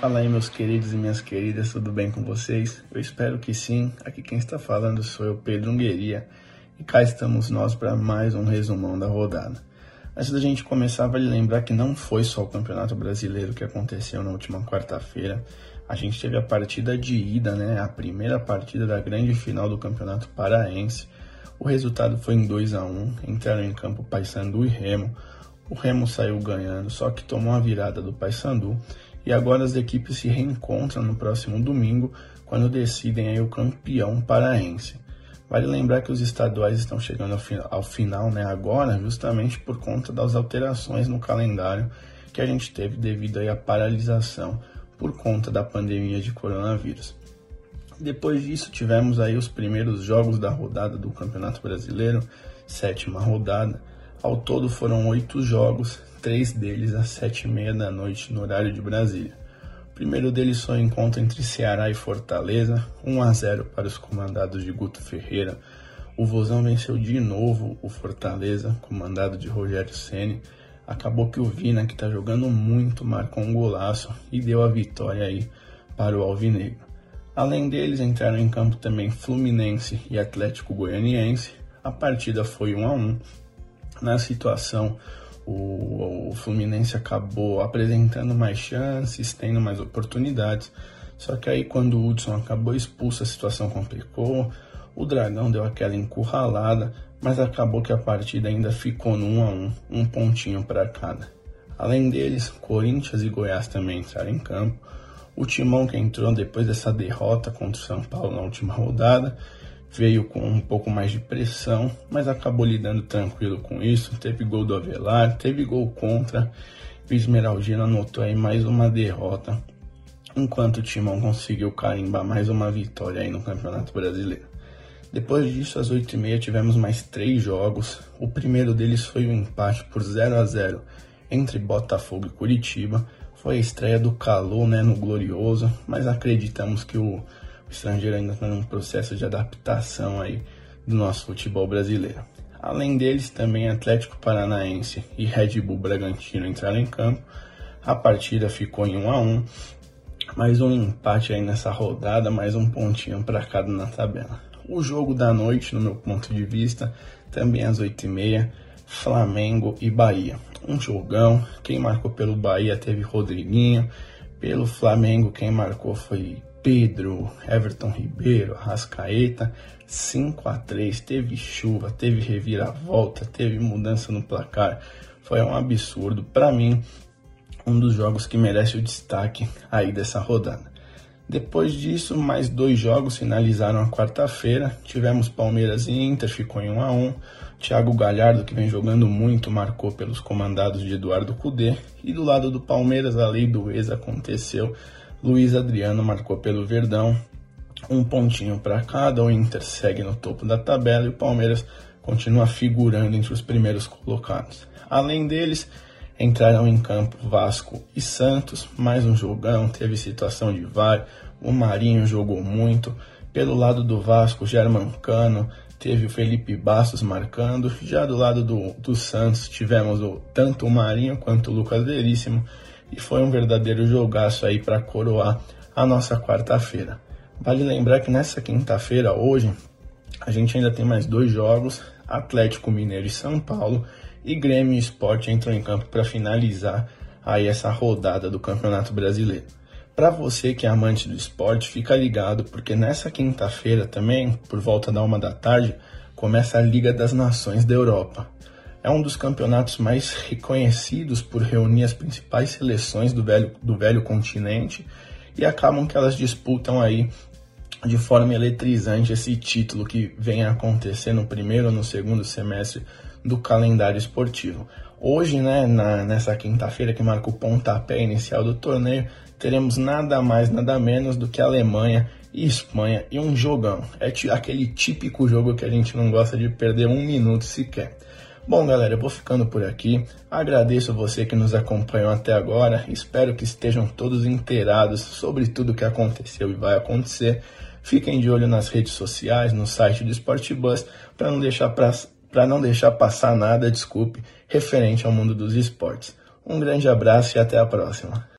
Fala aí, meus queridos e minhas queridas, tudo bem com vocês? Eu espero que sim. Aqui quem está falando sou eu, Pedro Ungueria, e cá estamos nós para mais um resumão da rodada. Antes da gente começar, vale lembrar que não foi só o Campeonato Brasileiro que aconteceu na última quarta-feira. A gente teve a partida de ida, né? A primeira partida da grande final do Campeonato Paraense. O resultado foi em 2 a 1 Entraram em campo Paysandu e Remo. O Remo saiu ganhando, só que tomou a virada do Paysandu. E agora as equipes se reencontram no próximo domingo, quando decidem o campeão paraense. Vale lembrar que os estaduais estão chegando ao, fi ao final né, agora, justamente por conta das alterações no calendário que a gente teve devido à paralisação por conta da pandemia de coronavírus. Depois disso, tivemos aí os primeiros jogos da rodada do Campeonato Brasileiro, sétima rodada. Ao todo foram oito jogos, três deles às sete e meia da noite no horário de Brasília primeiro deles foi o encontro entre Ceará e Fortaleza, 1 a 0 para os comandados de Guto Ferreira. O Vozão venceu de novo o Fortaleza, comandado de Rogério Ceni. Acabou que o Vina, que está jogando muito, marcou um golaço e deu a vitória aí para o Alvinegro. Além deles, entraram em campo também Fluminense e Atlético Goianiense. A partida foi 1 a 1. Na situação, o, o Fluminense acabou apresentando mais chances, tendo mais oportunidades. Só que aí quando o Hudson acabou expulso, a situação complicou. O Dragão deu aquela encurralada, mas acabou que a partida ainda ficou no 1 a 1, um pontinho para cada. Além deles, Corinthians e Goiás também entraram em campo. O Timão que entrou depois dessa derrota contra o São Paulo na última rodada veio com um pouco mais de pressão, mas acabou lidando tranquilo com isso. Teve gol do Avelar, teve gol contra. O Esmeraldino anotou aí mais uma derrota, enquanto o Timão conseguiu carimbar mais uma vitória aí no Campeonato Brasileiro. Depois disso, às 8h30, tivemos mais três jogos. O primeiro deles foi o um empate por 0 a 0 entre Botafogo e Curitiba. Foi a estreia do Calor né, no Glorioso, mas acreditamos que o o estrangeiro ainda está num processo de adaptação aí do nosso futebol brasileiro. Além deles, também Atlético Paranaense e Red Bull Bragantino entraram em campo. A partida ficou em 1 a 1, mais um empate aí nessa rodada, mais um pontinho para cada na tabela. O jogo da noite, no meu ponto de vista, também às 8h30, Flamengo e Bahia. Um jogão, quem marcou pelo Bahia teve Rodriguinho, pelo Flamengo quem marcou foi Pedro, Everton Ribeiro, Rascaeta, 5 a 3 teve chuva, teve reviravolta, teve mudança no placar. Foi um absurdo. Para mim, um dos jogos que merece o destaque aí dessa rodada. Depois disso, mais dois jogos finalizaram a quarta-feira. Tivemos Palmeiras e Inter, ficou em 1 a 1. Thiago Galhardo, que vem jogando muito, marcou pelos comandados de Eduardo Cudê. E do lado do Palmeiras, a lei do ex aconteceu. Luiz Adriano marcou pelo Verdão, um pontinho para cada. O Inter segue no topo da tabela e o Palmeiras continua figurando entre os primeiros colocados. Além deles, entraram em campo Vasco e Santos, mais um jogão, teve situação de VAR, o Marinho jogou muito. Pelo lado do Vasco, Germancano, teve o Felipe Bastos marcando. Já do lado do, do Santos, tivemos o, tanto o Marinho quanto o Lucas Veríssimo e foi um verdadeiro jogaço aí para coroar a nossa quarta-feira. Vale lembrar que nessa quinta-feira, hoje, a gente ainda tem mais dois jogos: Atlético Mineiro e São Paulo, e Grêmio e Sport entram em campo para finalizar aí essa rodada do Campeonato Brasileiro. Para você que é amante do esporte, fica ligado, porque nessa quinta-feira também, por volta da uma da tarde, começa a Liga das Nações da Europa. É um dos campeonatos mais reconhecidos por reunir as principais seleções do velho, do velho continente e acabam que elas disputam aí de forma eletrizante esse título que vem a acontecer no primeiro ou no segundo semestre do calendário esportivo. Hoje, né, na, nessa quinta-feira que marca o pontapé inicial do torneio, teremos nada mais, nada menos do que Alemanha e Espanha e um jogão. É aquele típico jogo que a gente não gosta de perder um minuto sequer. Bom, galera, eu vou ficando por aqui. Agradeço você que nos acompanhou até agora. Espero que estejam todos inteirados sobre tudo o que aconteceu e vai acontecer. Fiquem de olho nas redes sociais, no site do Sport Bus, para não deixar para não deixar passar nada, desculpe, referente ao mundo dos esportes. Um grande abraço e até a próxima.